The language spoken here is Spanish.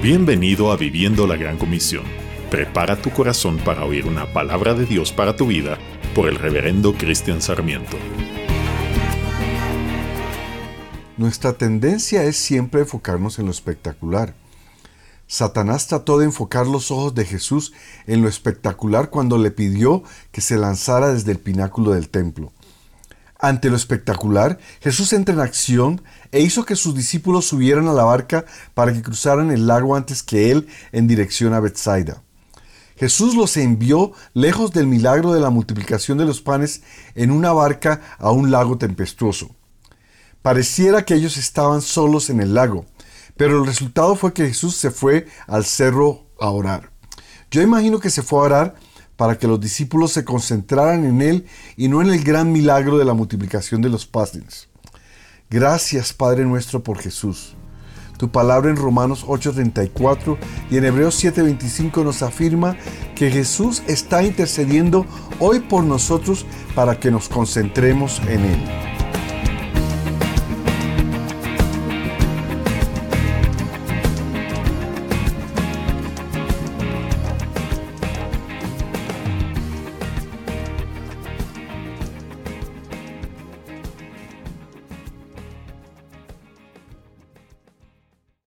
Bienvenido a Viviendo la Gran Comisión. Prepara tu corazón para oír una palabra de Dios para tu vida por el reverendo Cristian Sarmiento. Nuestra tendencia es siempre enfocarnos en lo espectacular. Satanás trató de enfocar los ojos de Jesús en lo espectacular cuando le pidió que se lanzara desde el pináculo del templo. Ante lo espectacular, Jesús entra en acción e hizo que sus discípulos subieran a la barca para que cruzaran el lago antes que él en dirección a Bethsaida. Jesús los envió lejos del milagro de la multiplicación de los panes en una barca a un lago tempestuoso. Pareciera que ellos estaban solos en el lago, pero el resultado fue que Jesús se fue al cerro a orar. Yo imagino que se fue a orar para que los discípulos se concentraran en Él y no en el gran milagro de la multiplicación de los panes. Gracias Padre nuestro por Jesús. Tu palabra en Romanos 8:34 y en Hebreos 7:25 nos afirma que Jesús está intercediendo hoy por nosotros para que nos concentremos en Él.